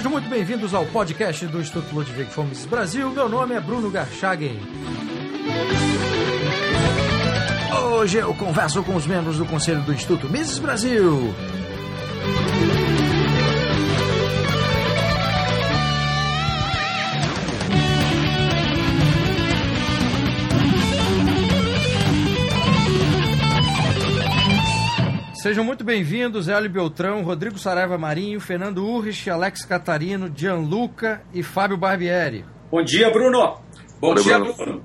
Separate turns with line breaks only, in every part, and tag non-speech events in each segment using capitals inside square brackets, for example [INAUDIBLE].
Sejam muito bem-vindos ao podcast do Instituto Ludwig Fomes Brasil. Meu nome é Bruno Garchagen. Hoje eu converso com os membros do Conselho do Instituto Mises Brasil. Sejam muito bem-vindos, Hélio Beltrão, Rodrigo Saraiva Marinho, Fernando Urrich, Alex Catarino, Gianluca e Fábio Barbieri.
Bom dia, Bruno.
Bom dia, Bruno.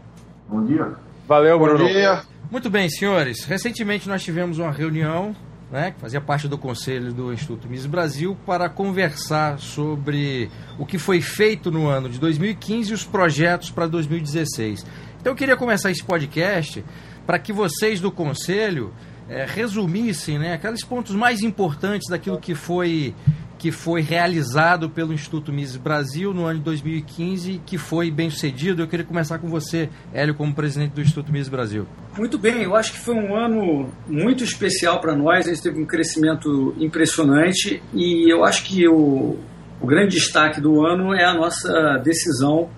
Bom dia.
Valeu, Bruno.
Bom dia.
Muito bem, senhores. Recentemente nós tivemos uma reunião, né, que fazia parte do conselho do Instituto Miss Brasil, para conversar sobre o que foi feito no ano de 2015 e os projetos para 2016. Então eu queria começar esse podcast para que vocês do conselho é, resumissem né, aqueles pontos mais importantes daquilo que foi, que foi realizado pelo Instituto Mises Brasil no ano de 2015, que foi bem sucedido. Eu queria começar com você, Hélio, como presidente do Instituto Mises Brasil.
Muito bem, eu acho que foi um ano muito especial para nós, a gente teve um crescimento impressionante e eu acho que o, o grande destaque do ano é a nossa decisão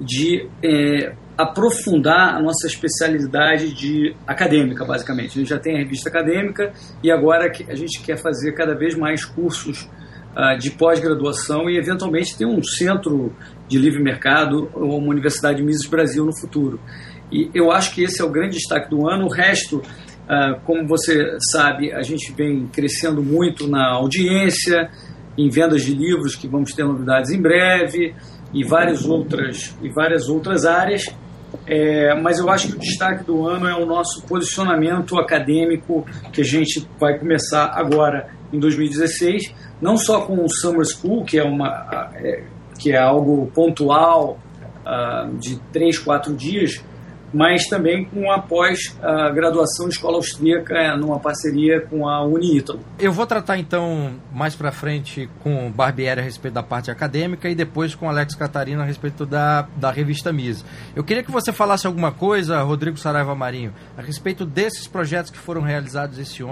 de é, aprofundar a nossa especialidade de acadêmica, basicamente. A gente já tem a revista acadêmica e agora a gente quer fazer cada vez mais cursos uh, de pós-graduação e, eventualmente, ter um centro de livre mercado ou uma Universidade Mises Brasil no futuro. E eu acho que esse é o grande destaque do ano. O resto, uh, como você sabe, a gente vem crescendo muito na audiência, em vendas de livros, que vamos ter novidades em breve, e várias outras, e várias outras áreas. É, mas eu acho que o destaque do ano é o nosso posicionamento acadêmico que a gente vai começar agora em 2016, não só com o Summer School, que é, uma, é, que é algo pontual uh, de três, quatro dias, mas também com a pós-graduação de escola austríaca é, numa parceria com a Uniítalo.
Eu vou tratar então mais para frente com Barbieri a respeito da parte acadêmica e depois com Alex Catarina a respeito da, da revista Mise. Eu queria que você falasse alguma coisa, Rodrigo Saraiva Marinho, a respeito desses projetos que foram realizados esse,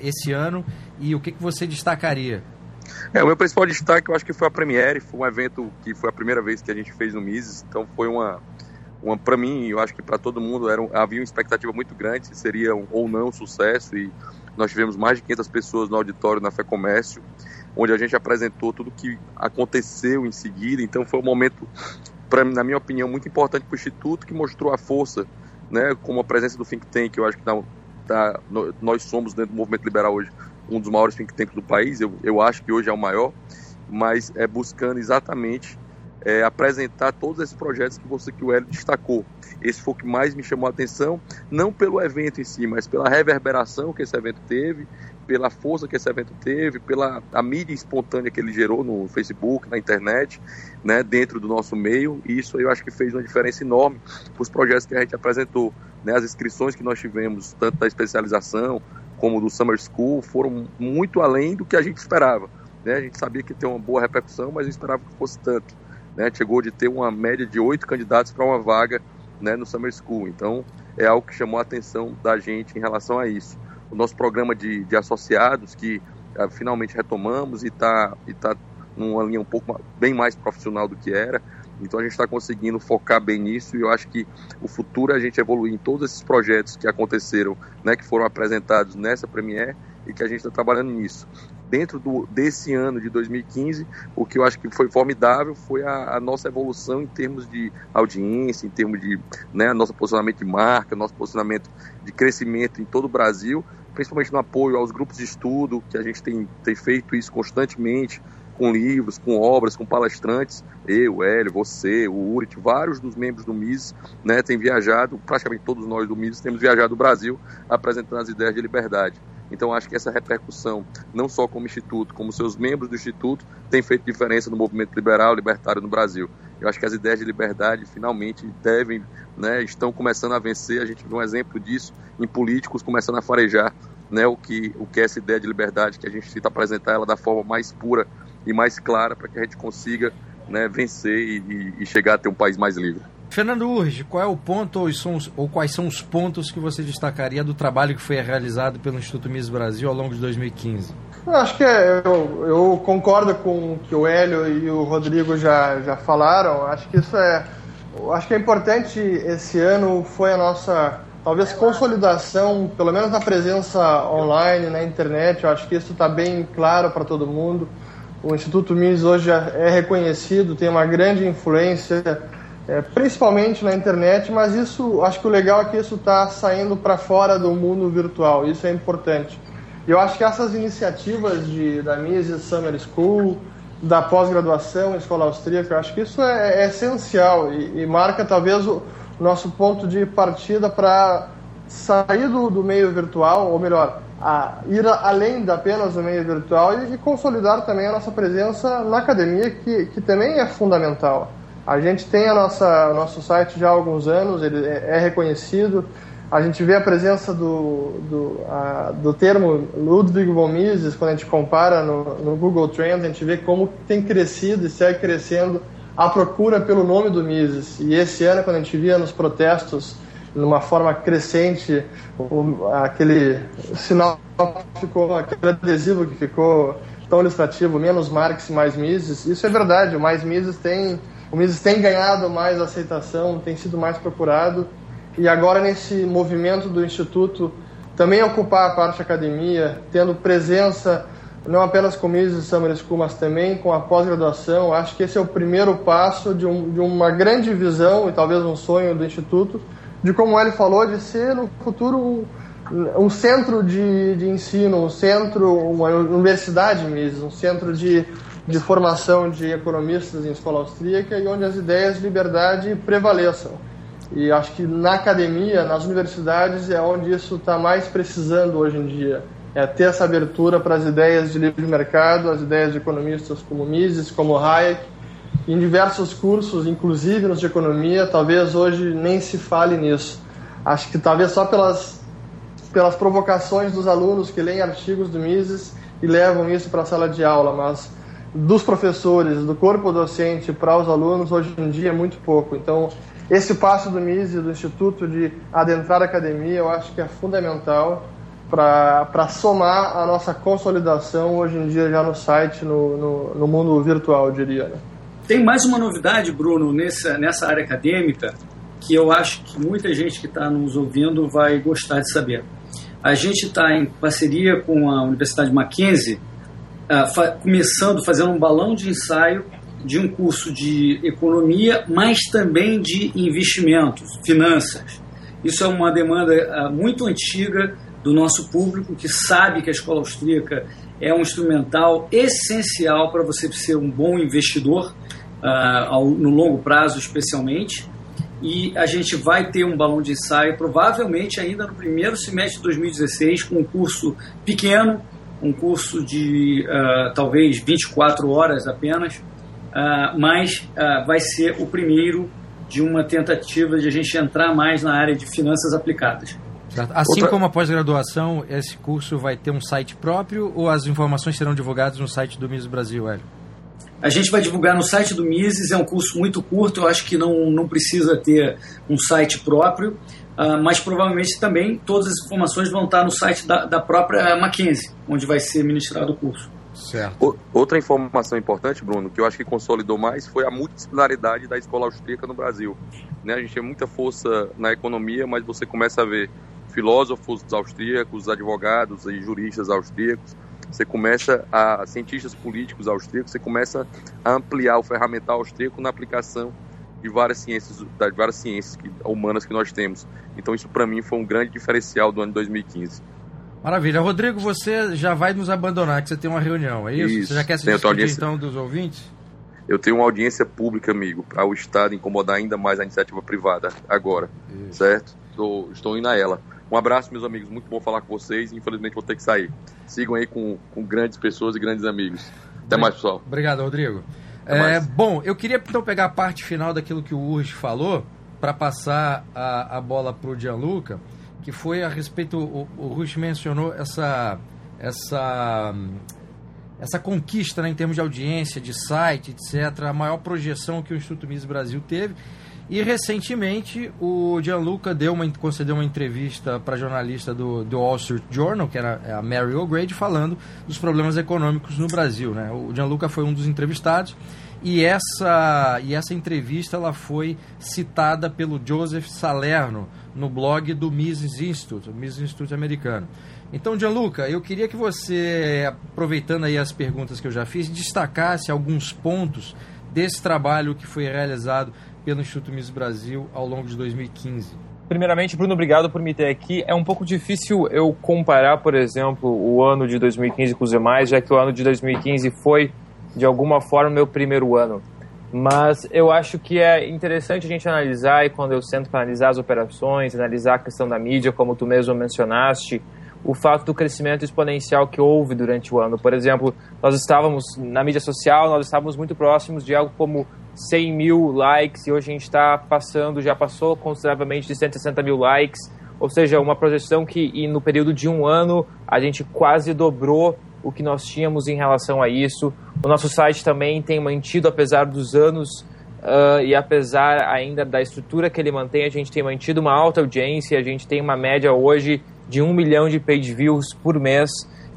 esse ano e o que, que você destacaria.
É, o meu principal destaque eu acho que foi a Premiere, foi um evento que foi a primeira vez que a gente fez no Mises, então foi uma para mim, eu acho que para todo mundo era havia uma expectativa muito grande se seria um, ou não um sucesso e nós tivemos mais de 500 pessoas no auditório na Fé Comércio, onde a gente apresentou tudo o que aconteceu em seguida. Então foi um momento, na minha opinião, muito importante para o Instituto, que mostrou a força, né, como a presença do think tank. Eu acho que tá, tá, nós somos, dentro do movimento liberal hoje, um dos maiores think tanks do país. Eu, eu acho que hoje é o maior, mas é buscando exatamente é, apresentar todos esses projetos que você que o Hélio destacou. Esse foi o que mais me chamou a atenção, não pelo evento em si, mas pela reverberação que esse evento teve, pela força que esse evento teve, pela a mídia espontânea que ele gerou no Facebook, na internet, né, dentro do nosso meio. E isso eu acho que fez uma diferença enorme para os projetos que a gente apresentou. Né, as inscrições que nós tivemos, tanto da especialização como do Summer School, foram muito além do que a gente esperava. Né? A gente sabia que ia ter uma boa repercussão, mas eu esperava que fosse tanto né, chegou de ter uma média de oito candidatos para uma vaga né, no Summer School. Então, é algo que chamou a atenção da gente em relação a isso. O nosso programa de, de associados, que uh, finalmente retomamos e está e tá numa linha um pouco bem mais profissional do que era. Então a gente está conseguindo focar bem nisso e eu acho que o futuro é a gente evoluir em todos esses projetos que aconteceram, né, que foram apresentados nessa Premiere e que a gente está trabalhando nisso dentro do, desse ano de 2015, o que eu acho que foi formidável foi a, a nossa evolução em termos de audiência, em termos de né, nosso posicionamento de marca, nosso posicionamento de crescimento em todo o Brasil, principalmente no apoio aos grupos de estudo, que a gente tem, tem feito isso constantemente, com livros, com obras, com palestrantes, eu, Hélio, você, o Urit, vários dos membros do MIS, né, têm viajado, praticamente todos nós do MIS temos viajado o Brasil apresentando as ideias de liberdade. Então acho que essa repercussão, não só como instituto, como seus membros do instituto, tem feito diferença no movimento liberal, libertário no Brasil. Eu acho que as ideias de liberdade finalmente devem, né, estão começando a vencer. A gente viu um exemplo disso em políticos começando a farejar né, o, que, o que é essa ideia de liberdade, que a gente tenta apresentar ela da forma mais pura e mais clara para que a gente consiga né, vencer e, e, chegar a ter um país mais livre.
Fernando Urge, qual é o ponto ou, são os, ou quais são os pontos que você destacaria do trabalho que foi realizado pelo Instituto Miss Brasil ao longo de 2015?
Eu acho que é, eu, eu, concordo com o que o Hélio e o Rodrigo já, já falaram. Acho que isso é, acho que é importante. Esse ano foi a nossa talvez consolidação, pelo menos na presença online, na internet. Eu acho que isso está bem claro para todo mundo. O Instituto Miss hoje é reconhecido, tem uma grande influência é, principalmente na internet, mas isso, acho que o legal é que isso está saindo para fora do mundo virtual, isso é importante. Eu acho que essas iniciativas de, da Mises Summer School, da pós-graduação escola austríaca, eu acho que isso é, é essencial e, e, marca talvez o nosso ponto de partida para sair do, do, meio virtual, ou melhor, a ir além da apenas do meio virtual e, e consolidar também a nossa presença na academia, que, que também é fundamental. A gente tem a nossa, nosso site já há alguns anos, ele é, é reconhecido. A gente vê a presença do, do, a, do termo Ludwig von Mises, quando a gente compara no, no, Google Trends, a gente vê como tem crescido e segue crescendo a procura pelo nome do Mises. E esse ano, quando a gente via nos protestos, numa forma crescente, aquele sinal ficou, aquele adesivo que ficou tão ilustrativo, menos Marx, mais Mises, isso é verdade, o mais Mises tem o Mises tem ganhado mais aceitação, tem sido mais procurado. E agora nesse movimento do Instituto também ocupar a parte academia, tendo presença não apenas com o Mises Summer School, mas também com a pós-graduação, acho que esse é o primeiro passo de, um, de, uma grande visão e talvez um sonho do Instituto, de como ele falou, de ser no futuro um, um centro de, de ensino, um centro, uma universidade Mises, um centro de de formação de economistas em escola austríaca e onde as ideias de liberdade prevaleçam. E acho que na academia, nas universidades, é onde isso está mais precisando hoje em dia. É ter essa abertura para as ideias de livre mercado, as ideias de economistas como Mises, como Hayek, em diversos cursos, inclusive nos de economia, talvez hoje nem se fale nisso. Acho que talvez só pelas, pelas provocações dos alunos que leem artigos do Mises e levam isso para a sala de aula, mas dos professores, do corpo docente para os alunos, hoje em dia é muito pouco. Então, esse passo do MISE, do Instituto, de adentrar a academia, eu acho que é fundamental para somar a nossa consolidação hoje em dia já no site, no, no, no mundo virtual, diria. Né?
Tem mais uma novidade, Bruno, nessa, nessa área acadêmica, que eu acho que muita gente que está nos ouvindo vai gostar de saber. A gente está em parceria com a Universidade Mackenzie uh, começando, fazendo um balão de ensaio de um curso de economia, mas também de investimentos, finanças. Isso é uma demanda uh, muito antiga do nosso público que sabe que a escola austríaca é um instrumental essencial para você ser um bom investidor, uh, ao, no longo prazo especialmente. E a gente vai ter um balão de ensaio, provavelmente ainda no primeiro semestre de 2016, com um curso pequeno, um curso de uh, talvez 24 horas apenas, uh, mas uh, vai ser o primeiro de uma tentativa de a gente entrar mais na área de finanças aplicadas.
Assim Outra... como a pós-graduação, esse curso vai ter um site próprio ou as informações serão divulgadas no site do Mises Brasil, Hélio?
A gente vai divulgar no site do Mises, é um curso muito curto, eu acho que não, não precisa ter um site próprio. Uh, mas provavelmente também todas as informações vão estar no site da, da própria Mackenzie, onde vai ser ministrado o curso.
Certo. outra informação importante, Bruno, que eu acho que consolidou mais foi a multidisciplinaridade da escola austríaca no Brasil. Né, a gente tem muita força na economia, mas você começa a ver filósofos austríacos, advogados e juristas austríacos, você começa a cientistas políticos austríacos, você começa a ampliar o ferramental austríaco na aplicação de várias ciências, de várias ciências que, humanas que nós temos. Então isso para mim foi um grande diferencial do ano 2015.
Maravilha. Rodrigo, você já vai nos abandonar, que você tem uma reunião, é isso? isso. Você já quer se despedir audiência... então dos ouvintes?
Eu tenho uma audiência pública, amigo, para o Estado incomodar ainda mais a iniciativa privada agora, isso. certo? Estou, estou indo a ela. Um abraço, meus amigos. Muito bom falar com vocês. Infelizmente vou ter que sair. Sigam aí com, com grandes pessoas e grandes amigos. Até mais, pessoal.
Obrigado, Rodrigo. É, bom, eu queria então pegar a parte final daquilo que o Urge falou para passar a, a bola para o Gianluca, que foi a respeito, o, o Rush mencionou essa, essa, essa conquista né, em termos de audiência, de site, etc., a maior projeção que o Instituto Mises Brasil teve. E recentemente o Gianluca deu uma, concedeu uma entrevista para jornalista do, do Wall Street Journal, que era a Mary O'Grady, falando dos problemas econômicos no Brasil. Né? O Gianluca foi um dos entrevistados e essa, e essa entrevista ela foi citada pelo Joseph Salerno no blog do Mises Institute, Mises Institute americano. Então, Gianluca, eu queria que você, aproveitando aí as perguntas que eu já fiz, destacasse alguns pontos desse trabalho que foi realizado pelo Instituto Miss Brasil ao longo de 2015?
Primeiramente, Bruno, obrigado por me ter aqui. É um pouco difícil eu comparar, por exemplo, o ano de 2015 com os demais, já que o ano de 2015 foi, de alguma forma, meu primeiro ano. Mas eu acho que é interessante a gente analisar, e quando eu sento para analisar as operações, analisar a questão da mídia, como tu mesmo mencionaste, o fato do crescimento exponencial que houve durante o ano. Por exemplo, nós estávamos na mídia social, nós estávamos muito próximos de algo como 100 mil likes e hoje a gente está passando, já passou consideravelmente de 160 mil likes, ou seja, uma projeção que no período de um ano a gente quase dobrou o que nós tínhamos em relação a isso. O nosso site também tem mantido, apesar dos anos uh, e apesar ainda da estrutura que ele mantém, a gente tem mantido uma alta audiência, a gente tem uma média hoje de um milhão de page views por mês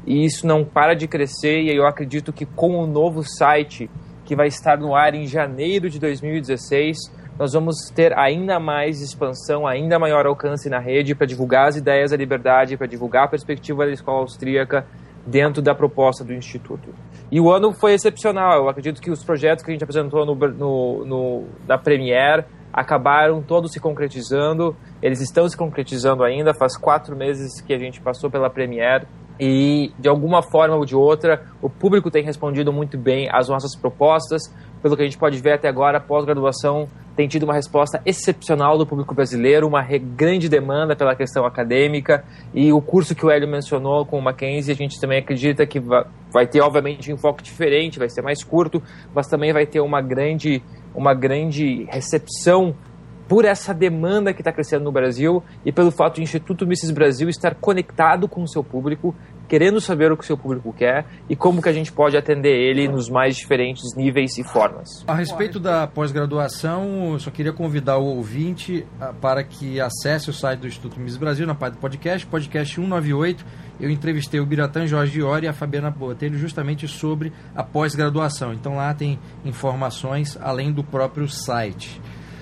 e isso não para de crescer e eu acredito que com o novo site que vai estar no ar em janeiro de 2016. Nós vamos ter ainda mais expansão, ainda maior alcance na rede para divulgar as ideias da liberdade, para divulgar a perspectiva da escola austríaca dentro da proposta do Instituto. E o ano foi excepcional. Eu acredito que os projetos que a gente apresentou no, no, no na Premiere acabaram todos se concretizando. Eles estão se concretizando ainda. Faz quatro meses que a gente passou pela Premiere e de alguma forma ou de outra o público tem respondido muito bem às nossas propostas. Pelo que a gente pode ver até agora, a pós-graduação tem tido uma resposta excepcional do público brasileiro, uma grande demanda pela questão acadêmica e o curso que o Hélio mencionou com o Mackenzie, a gente também acredita que vai ter obviamente um enfoque diferente, vai ser mais curto, mas também vai ter uma grande, uma grande recepção por essa demanda que está crescendo no Brasil e pelo fato do Instituto Mises Brasil estar conectado com o seu público querendo saber o que o seu público quer e como que a gente pode atender ele nos mais diferentes níveis e formas.
A respeito da pós-graduação, eu só queria convidar o ouvinte ah, para que acesse o site do Instituto Miss Brasil na parte do podcast, podcast 198. Eu entrevistei o Biratã Jorge Iori e a Fabiana Botelho justamente sobre a pós-graduação. Então lá tem informações além do próprio site.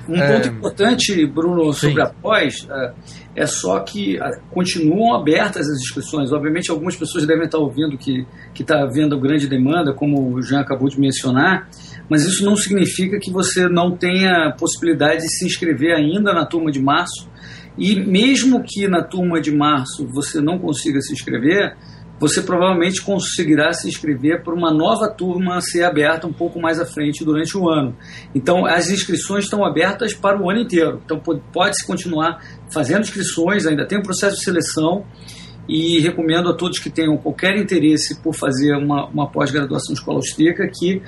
Um é... ponto importante, Bruno, sobre Sim. a pós é, é só que é, continuam abertas as inscrições. Obviamente, algumas pessoas devem estar ouvindo que está havendo grande demanda, como o Jean acabou de mencionar, mas isso não significa que você não tenha possibilidade de se inscrever ainda na turma de março. E mesmo que na turma de março você não consiga se inscrever, você provavelmente conseguirá se inscrever para uma nova turma ser aberta um pouco mais à frente durante o ano. Então, as inscrições estão abertas para o ano inteiro. Então, pode-se continuar fazendo inscrições, ainda tem um processo de seleção e recomendo a todos que tenham qualquer interesse por fazer uma, uma pós-graduação em escola austríaca que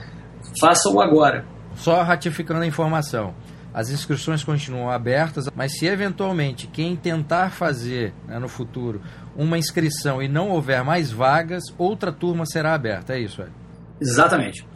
façam agora.
Só ratificando a informação. As inscrições continuam abertas, mas se eventualmente quem tentar fazer né, no futuro uma inscrição e não houver mais vagas, outra turma será aberta. É isso, Ed?
Exatamente.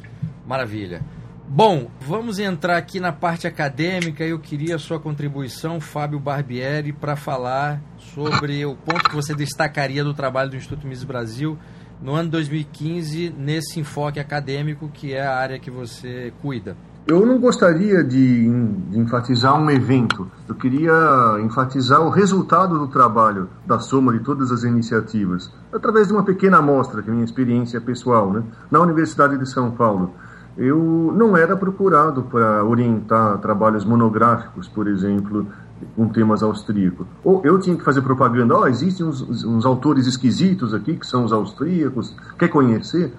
Maravilha. Bom, vamos entrar aqui na parte acadêmica. Eu queria a sua contribuição, Fábio Barbieri, para falar sobre o ponto que você destacaria do trabalho do Instituto Miss Brasil no ano 2015, nesse enfoque acadêmico que é a área que você cuida.
Eu não gostaria de, de, enfatizar um evento, eu queria enfatizar o resultado do trabalho, da soma de todas as iniciativas, através de uma pequena amostra, que é minha experiência pessoal, né? na Universidade de São Paulo. Eu não era procurado para orientar trabalhos monográficos, por exemplo, com temas austríacos. Ou eu tinha que fazer propaganda, oh, existem uns, uns autores esquisitos aqui, que são os austríacos, quer conhecer?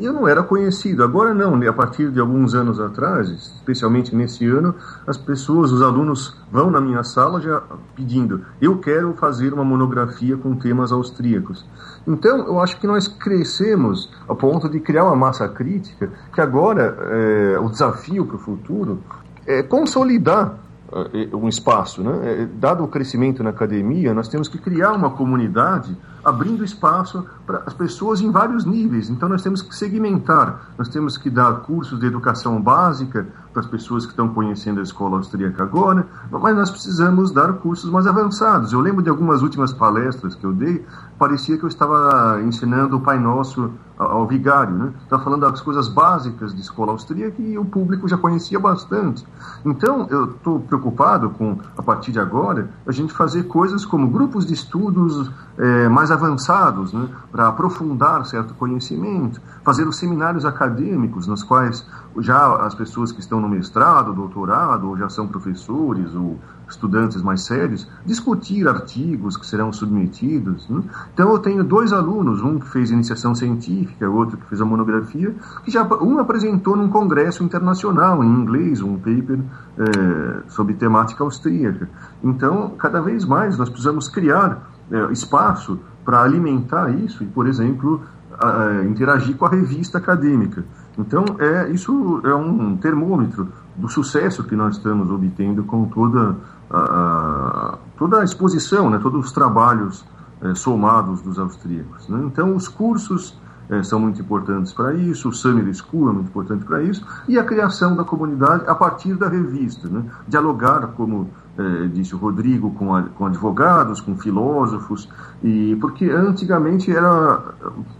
Eu não era conhecido. Agora não, né? a partir de alguns anos atrás, especialmente nesse ano, as pessoas, os alunos vão na minha sala já pedindo: eu quero fazer uma monografia com temas austríacos. Então, eu acho que nós crescemos a ponto de criar uma massa crítica, que agora é, o desafio para o futuro é consolidar é, um espaço. Né? Dado o crescimento na academia, nós temos que criar uma comunidade abrindo espaço para as pessoas em vários níveis. Então nós temos que segmentar, nós temos que dar cursos de educação básica para as pessoas que estão conhecendo a escola austríaca agora, mas nós precisamos dar cursos mais avançados. Eu lembro de algumas últimas palestras que eu dei, parecia que eu estava ensinando o Pai Nosso ao vigário, né? Estava falando das coisas básicas de escola austríaca e o público já conhecia bastante. Então, eu estou preocupado com, a partir de agora, a gente fazer coisas como grupos de estudos é, mais avançados, né? Para aprofundar certo conhecimento, fazer os seminários acadêmicos, nos quais já as pessoas que estão no mestrado, doutorado, ou já são professores, ou estudantes mais sérios, discutir artigos que serão submetidos. Né? Então, eu tenho dois alunos, um que fez iniciação científica, outro que fez a monografia, que já um apresentou num congresso internacional, em inglês, um paper é, sobre temática austríaca. Então, cada vez mais nós precisamos criar é, espaço para alimentar isso e, por exemplo, a, interagir com a revista acadêmica. Então, é, isso é um termômetro do sucesso que nós estamos obtendo com toda a, toda a exposição, né, todos os trabalhos é, somados dos austríacos. Né? Então, os cursos é, são muito importantes para isso, o Summer School é muito importante para isso, e a criação da comunidade a partir da revista. Né? Dialogar, como é, disse o Rodrigo, com, a, com advogados, com filósofos, e porque antigamente era.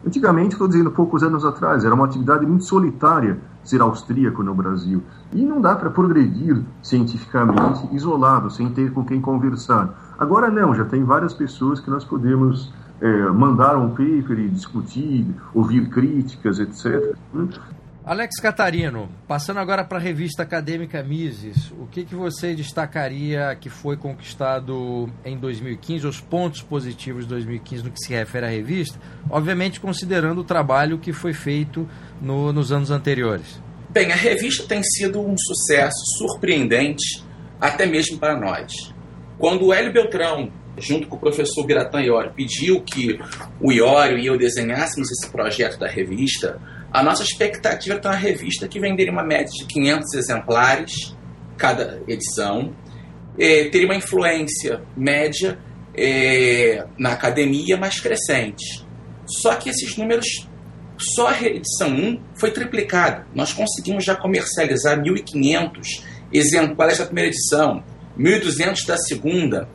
Antigamente, estou dizendo poucos anos atrás, era uma atividade muito solitária ser austríaco no Brasil. E não dá para progredir cientificamente isolado, sem ter com quem conversar. Agora não, já tem várias pessoas que nós podemos é, mandar um paper e discutir, ouvir críticas, etc.
Alex Catarino, passando agora para a revista acadêmica Mises, o que, que você destacaria que foi conquistado em 2015, os pontos positivos de 2015 no que se refere à revista, obviamente considerando o trabalho que foi feito no, nos anos anteriores?
Bem, a revista tem sido um sucesso surpreendente, até mesmo para nós. Quando o Hélio Beltrão, junto com o professor Biratã Iório, pediu que o Iório e eu desenhássemos esse projeto da revista, a nossa expectativa é ter uma revista que venderia uma média de 500 exemplares cada edição, é, teria uma influência média é, na academia, mas crescente. Só que esses números, só a edição 1 foi triplicada. Nós conseguimos já comercializar 1.500 exemplares da primeira edição, 1.200 da segunda,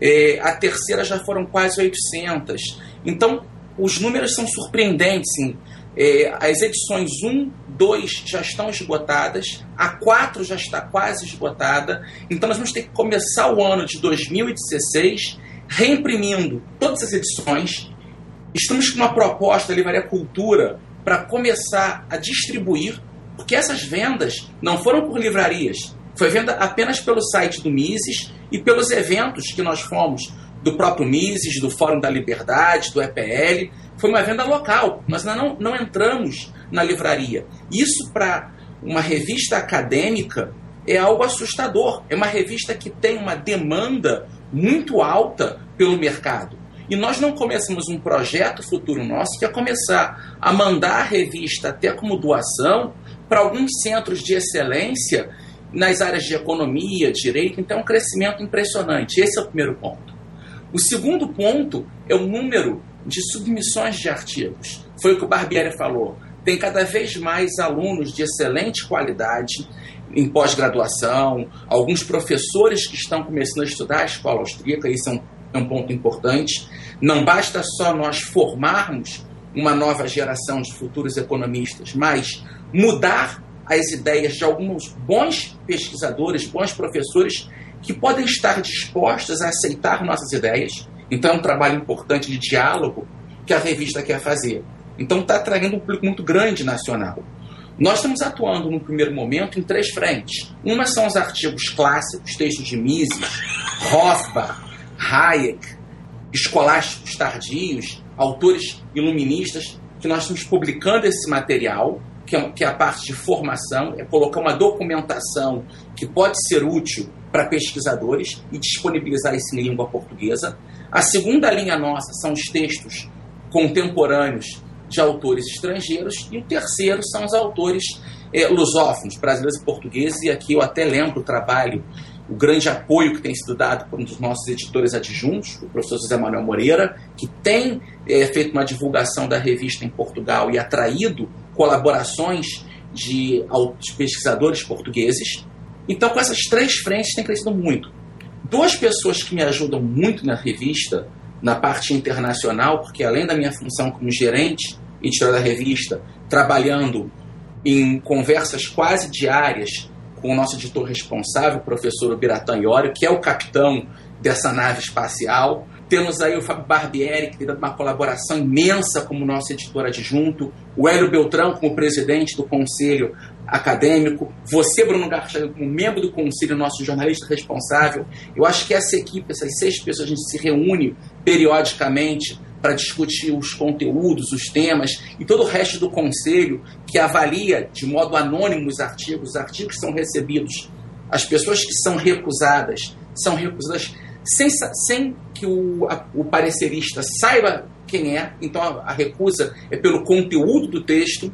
é, a terceira já foram quase 800. Então, os números são surpreendentes. Sim. É, as edições 1, 2 já estão esgotadas, a 4 já está quase esgotada, então nós vamos ter que começar o ano de 2016 reimprimindo todas as edições. Estamos com uma proposta da Livraria Cultura para começar a distribuir, porque essas vendas não foram por livrarias, foi venda apenas pelo site do Mises e pelos eventos que nós fomos do próprio Mises, do Fórum da Liberdade, do EPL. Foi uma venda local. Nós ainda não, não entramos na livraria. Isso para uma revista acadêmica é algo assustador. É uma revista que tem uma demanda muito alta pelo mercado. E nós não começamos um projeto futuro nosso que é começar a mandar a revista até como doação para alguns centros de excelência nas áreas de economia, direito, então é um crescimento impressionante. Esse é o primeiro ponto. O segundo ponto é o número de submissões de artigos. Foi o que o Barbieri falou. Tem cada vez mais alunos de excelente qualidade em pós-graduação, alguns professores que estão começando a estudar a escola austríaca, isso é um, é um ponto importante. Não basta só nós formarmos uma nova geração de futuros economistas, mas mudar as ideias de alguns bons pesquisadores, bons professores que podem estar dispostas a aceitar nossas ideias. Então é um trabalho importante de diálogo que a revista quer fazer. Então está atraindo um público muito grande nacional. Nós estamos atuando no primeiro momento em três frentes. Uma são os artigos clássicos, textos de Mises, Rothbard, Hayek, escolásticos tardios, autores iluministas, que nós estamos publicando esse material, que é, que é a parte de formação, é colocar uma documentação que pode ser útil para pesquisadores e disponibilizar isso em língua portuguesa. A segunda linha nossa são os textos contemporâneos de autores estrangeiros e o terceiro são os autores é, lusófonos, brasileiros e portugueses, e aqui eu até lembro o trabalho o grande apoio que tem sido dado por um dos nossos editores adjuntos, o professor José Manuel Moreira, que tem é, feito uma divulgação da revista em Portugal e atraído colaborações de, de pesquisadores portugueses. Então, com essas três frentes, tem crescido muito. Duas pessoas que me ajudam muito na revista, na parte internacional, porque além da minha função como gerente editor da revista, trabalhando em conversas quase diárias com o nosso editor responsável, o professor Ubiratã Iório, que é o capitão dessa nave espacial. Temos aí o Fábio Barbieri, que tem dado uma colaboração imensa como nosso editor adjunto, o Hélio Beltrão como presidente do conselho acadêmico, você, Bruno Garcia, como membro do conselho, nosso jornalista responsável. Eu acho que essa equipe, essas seis pessoas, a gente se reúne periodicamente para discutir os conteúdos, os temas e todo o resto do conselho que avalia de modo anônimo os artigos. Os artigos são recebidos. As pessoas que são recusadas são recusadas sem, sem que o, a, o parecerista saiba quem é. Então a, a, recusa é pelo conteúdo do texto.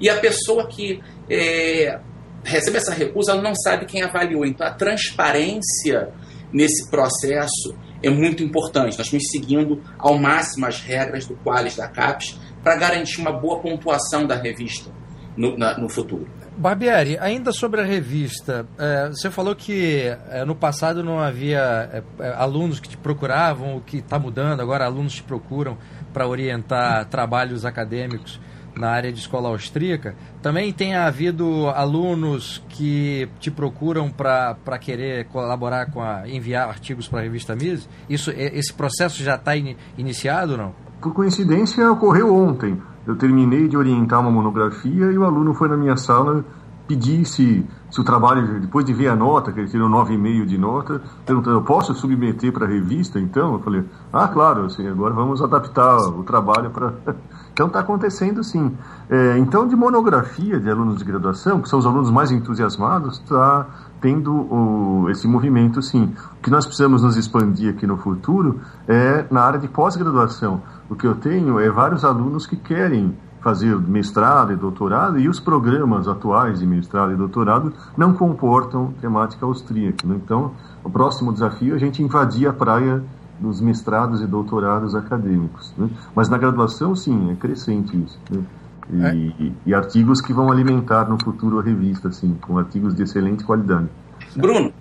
E a pessoa que é, recebe essa recusa não sabe quem avaliou. Então a transparência nesse processo é muito importante. Nós estamos seguindo ao máximo as regras do Qualis da CAPES para garantir uma boa pontuação da revista no, na, no futuro.
Barbieri, ainda sobre a revista, é, você falou que é, no passado não havia é, é alunos que te procuravam, o que está mudando, agora alunos te procuram para orientar trabalhos acadêmicos na área de escola austríaca. Também tem havido alunos que te procuram para querer colaborar com a enviar artigos para a revista Mises? Isso, esse processo já está in, iniciado ou não?
Por coincidência, ocorreu ontem. Eu terminei de orientar uma monografia e o aluno foi na minha sala pedir se, se o trabalho, depois de ver a nota, que ele tirou 9,5 de nota, perguntando, eu posso submeter para a revista então? Eu falei, ah, claro, assim, agora vamos adaptar o trabalho para [LAUGHS] Então está acontecendo sim. É, então, de monografia de alunos de graduação, que são os alunos mais entusiasmados, está tendo o, esse movimento sim. O que nós precisamos nos expandir aqui no futuro é na área de pós-graduação. O que eu tenho é vários alunos que querem fazer mestrado e doutorado e os programas atuais de mestrado e doutorado não comportam temática austríaca. Né? Então, o próximo desafio é a gente invadir a praia dos mestrados e doutorados acadêmicos. Né? Mas na graduação, sim, é crescente isso. Né? E, é. e, e, artigos que vão alimentar no futuro a revista, assim, com artigos de excelente qualidade.
Bruno,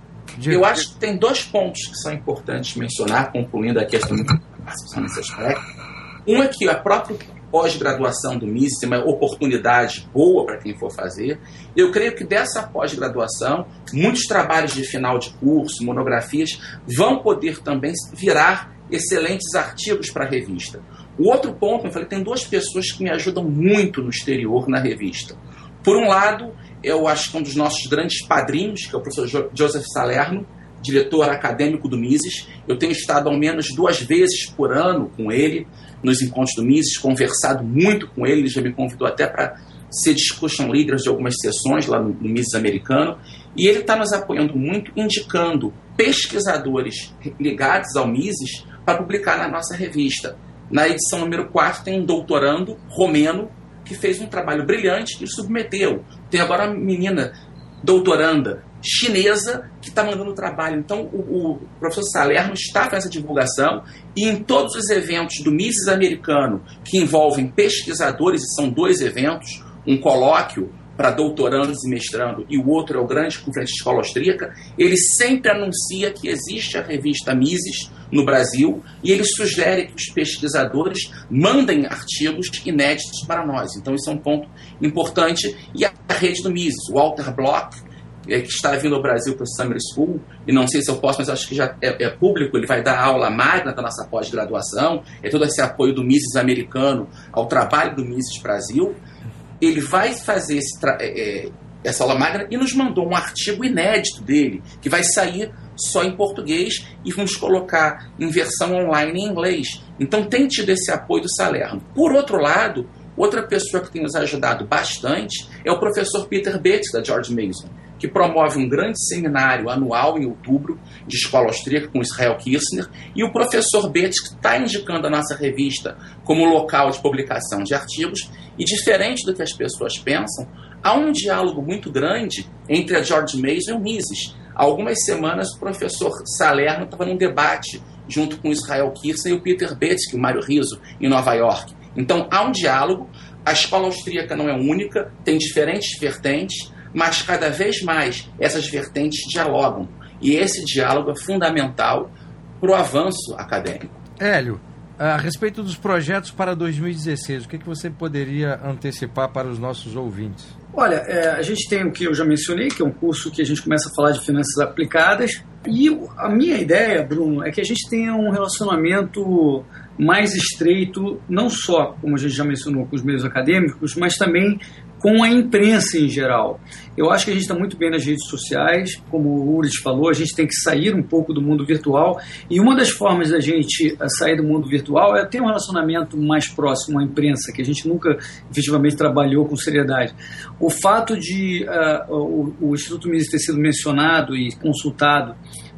eu acho que tem dois pontos que são importantes mencionar, concluindo a questão nesse aspecto. Um é que a própria pós-graduação do MIS é uma oportunidade boa para quem for fazer. Eu creio que dessa pós-graduação, muitos trabalhos de final de curso, monografias, vão poder também virar excelentes artigos para a revista. O outro ponto, eu falei, tem duas pessoas que me ajudam muito no exterior na revista. Por um lado, eu acho que um dos nossos grandes padrinhos, que é o professor Joseph Salerno, diretor acadêmico do Mises. Eu tenho estado ao menos duas vezes por ano com ele nos encontros do Mises, conversado muito com ele, ele já me convidou até para ser discussion leader de algumas sessões lá no, no Mises americano, e ele está nos apoiando muito, indicando pesquisadores ligados ao Mises para publicar na nossa revista. Na edição número 4 tem um doutorando romeno que fez um trabalho brilhante e submeteu. Tem agora uma menina doutoranda chinesa que está mandando trabalho. Então, o, o, professor Salerno está com essa divulgação e em todos os eventos do Mises americano que envolvem pesquisadores, e são dois eventos, um colóquio para doutorandos e mestrando e o outro é o Grande Conferência de Escola Austríaca, ele sempre anuncia que existe a revista Mises no Brasil e ele sugere que os pesquisadores mandem artigos inéditos para nós. Então, isso é um ponto importante. E a rede do Mises, Walter Block, é, que está vindo ao Brasil para o Summer School, e não sei se eu posso, mas acho que já é, é público, ele vai dar aula magna da nossa pós-graduação, é todo esse apoio do Mises americano ao trabalho do Mises Brasil. Ele vai fazer é, é, essa aula magna e nos mandou um artigo inédito dele, que vai sair só em português e vamos colocar em versão online em inglês. Então tem tido esse apoio do Salerno. Por outro lado, outra pessoa que tem nos ajudado bastante é o professor Peter Bates, da George Mason que promove um grande seminário anual em outubro de escola austríaca com Israel Kirchner, e o professor Betts, que está indicando a nossa revista como local de publicação de artigos, e diferente do que as pessoas pensam, há um diálogo muito grande entre a George Mason e o Mises. Há algumas semanas o professor Salerno estava num debate junto com Israel Kirchner e o Peter Betsky, o Mário Riso, em Nova York. Então há um diálogo, a escola austríaca não é única, tem diferentes vertentes, mas cada vez mais essas vertentes dialogam. E esse diálogo é fundamental para o avanço acadêmico.
Hélio, a respeito dos projetos para 2016, o que, que você poderia antecipar para os nossos ouvintes?
Olha, é, a gente tem o que eu já mencionei, que é um curso que a gente começa a falar de finanças aplicadas. E a minha ideia, Bruno, é que a gente tenha um relacionamento mais estreito, não só, como a gente já mencionou, com os meios acadêmicos, mas também com a imprensa em geral. Eu acho que a gente está muito bem nas redes sociais, como o Ures falou, a gente tem que sair um pouco do mundo virtual, e uma das formas da gente eh, sair do mundo virtual é ter um relacionamento mais próximo à imprensa, que a gente nunca efetivamente trabalhou com seriedade. O fato de uh, o, o Instituto Mises ter sido mencionado e consultado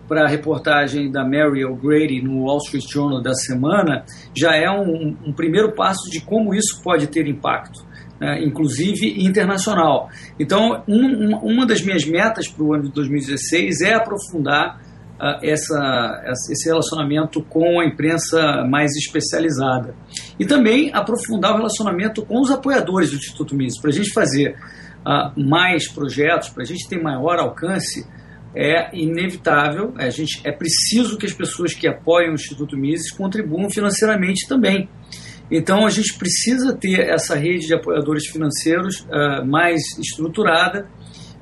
para a reportagem da Mary O'Grady no Wall Street Journal da semana já é um, um primeiro passo de como isso pode ter impacto né, inclusive internacional. Então, um, uma das minhas metas para o ano de 2016 é aprofundar uh, essa, esse relacionamento com a imprensa mais especializada. E também aprofundar o relacionamento com os apoiadores do Instituto Mises, para a gente fazer uh, mais projetos, para a gente ter maior alcance é inevitável, a gente, é preciso que as pessoas que apoiam o Instituto Mises contribuam financeiramente também. Então a gente precisa ter essa rede de apoiadores financeiros uh, mais estruturada.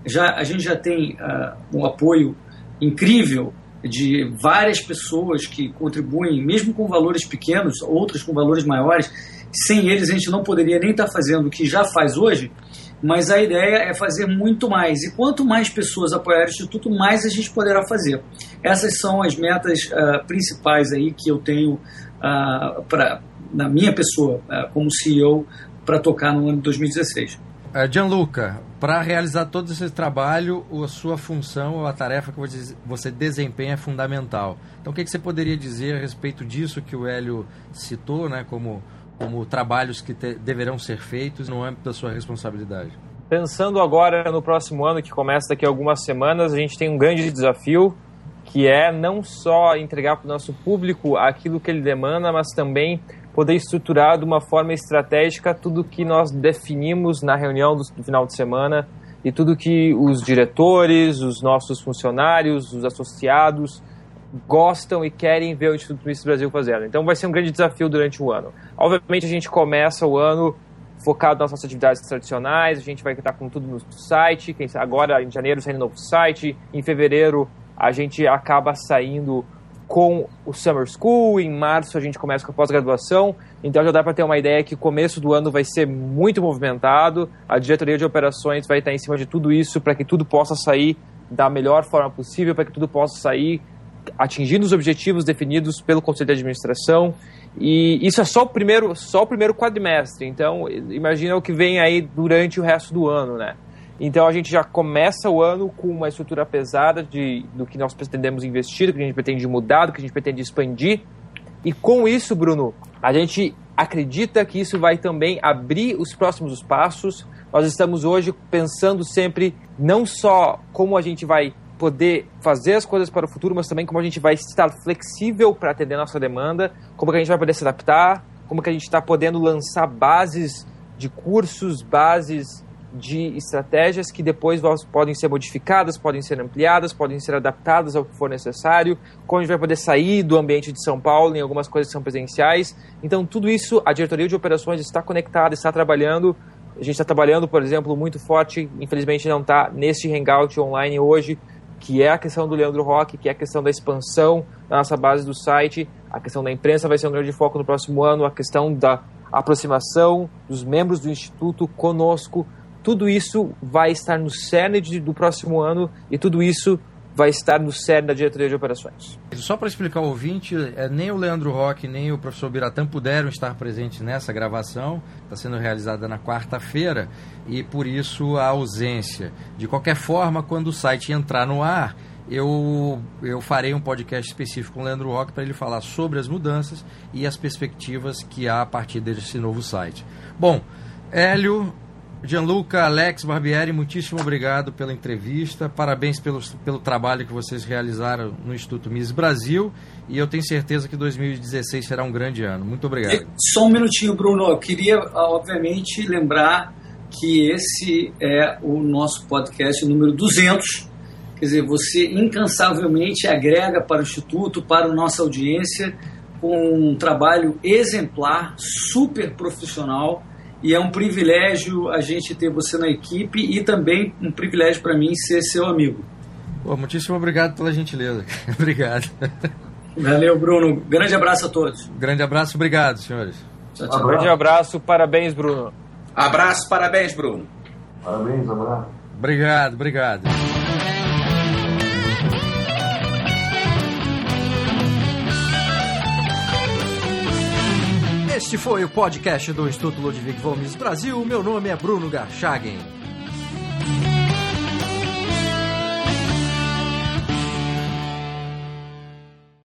Já, a gente já tem uh, um apoio incrível de várias pessoas que contribuem, mesmo com valores pequenos, outros com valores maiores. Sem eles a gente não poderia nem estar tá fazendo o que já faz hoje, mas a ideia é fazer muito mais. E quanto mais pessoas apoiarem o Instituto, mais a gente poderá fazer. Essas são as metas uh, principais aí que eu tenho uh, para na minha pessoa, é, como CEO, para tocar no ano de 2016.
Uh, Gianluca, para realizar todo esse trabalho, a sua função ou a tarefa que você desempenha é fundamental. Então, o que, você poderia dizer a respeito disso que o Hélio citou, né, como, como trabalhos que te, deverão ser feitos no âmbito da sua responsabilidade?
Pensando agora no próximo ano, que começa daqui a algumas semanas, a gente tem um grande desafio, que é não só entregar para o nosso público aquilo que ele demanda, mas também poder estruturar de uma forma estratégica tudo que nós definimos na reunião do, final de semana e tudo que os diretores, os nossos funcionários, os associados gostam e querem ver o Instituto Misto Brasil fazendo. Então vai ser um grande desafio durante o ano. Obviamente a gente começa o ano focado nas nossas atividades tradicionais, a gente vai estar com tudo no site, agora em janeiro saindo novo site, em fevereiro a gente acaba saindo com o Summer School, em março a gente começa com a pós-graduação, então já dá para ter uma ideia que o começo do ano vai ser muito movimentado, a diretoria de operações vai estar em cima de tudo isso para que tudo possa sair da melhor forma possível, para que tudo possa sair atingindo os objetivos definidos pelo Conselho de Administração. E isso é só o primeiro, só o primeiro quadrimestre. Então, imagina o que vem aí durante o resto do ano, né? Então a gente já começa o ano com uma estrutura pesada de, do que nós pretendemos investir, do que a gente pretende mudar, do que a gente pretende expandir. E com isso, Bruno, a gente acredita que isso vai também abrir os próximos passos. Nós estamos hoje pensando sempre não só como a gente vai poder fazer as coisas para o futuro, mas também como a gente vai estar flexível para atender a nossa demanda, como que a gente vai poder se adaptar, como que a gente está podendo lançar bases de cursos, bases de estratégias que depois podem ser modificadas, podem ser ampliadas, podem ser adaptadas ao que for necessário, como a gente vai poder sair do ambiente de São Paulo em algumas coisas que são presenciais. Então, tudo isso, a diretoria de operações está conectada, está trabalhando. A gente está trabalhando, por exemplo, muito forte, infelizmente não está neste hangout online hoje, que é a questão do Leandro Roque, que é a questão da expansão da nossa base do site, a questão da imprensa vai ser um grande foco no próximo ano, a questão da aproximação dos membros do Instituto conosco, tudo isso vai estar no cerne de, do próximo ano e tudo isso vai estar no cerne da diretoria de operações.
Só para explicar ao ouvinte, é, nem o Leandro Roque nem o professor Biratã puderam estar presentes nessa gravação, está sendo realizada na quarta-feira, e por isso a ausência. De qualquer forma, quando o site entrar no ar, eu, eu farei um podcast específico com o Leandro Roque para ele falar sobre as mudanças e as perspectivas que há a partir desse novo site. Bom, Hélio, Gianluca, Alex Barbieri, muitíssimo obrigado pela entrevista. Parabéns pelo, pelo trabalho que vocês realizaram no Instituto Miss Brasil. E eu tenho certeza que 2016 será um grande ano. Muito obrigado.
Só um minutinho, Bruno. Eu queria, obviamente, lembrar que esse é o nosso podcast número 200. Quer dizer, você incansavelmente agrega para o Instituto, para a nossa audiência, com um trabalho exemplar, super profissional e é um privilégio a gente ter você na equipe e também um privilégio para mim ser seu amigo.
Pô, muitíssimo obrigado pela gentileza. [LAUGHS] obrigado.
Valeu, Bruno. Grande abraço a todos.
Grande abraço, obrigado, senhores.
Tchau, tchau. Grande abraço, parabéns, Bruno.
Abraço, parabéns, Bruno.
Parabéns, abraço.
Obrigado, obrigado. Este foi o podcast do Instituto Ludwig Mises Brasil. Meu nome é Bruno Garchagen.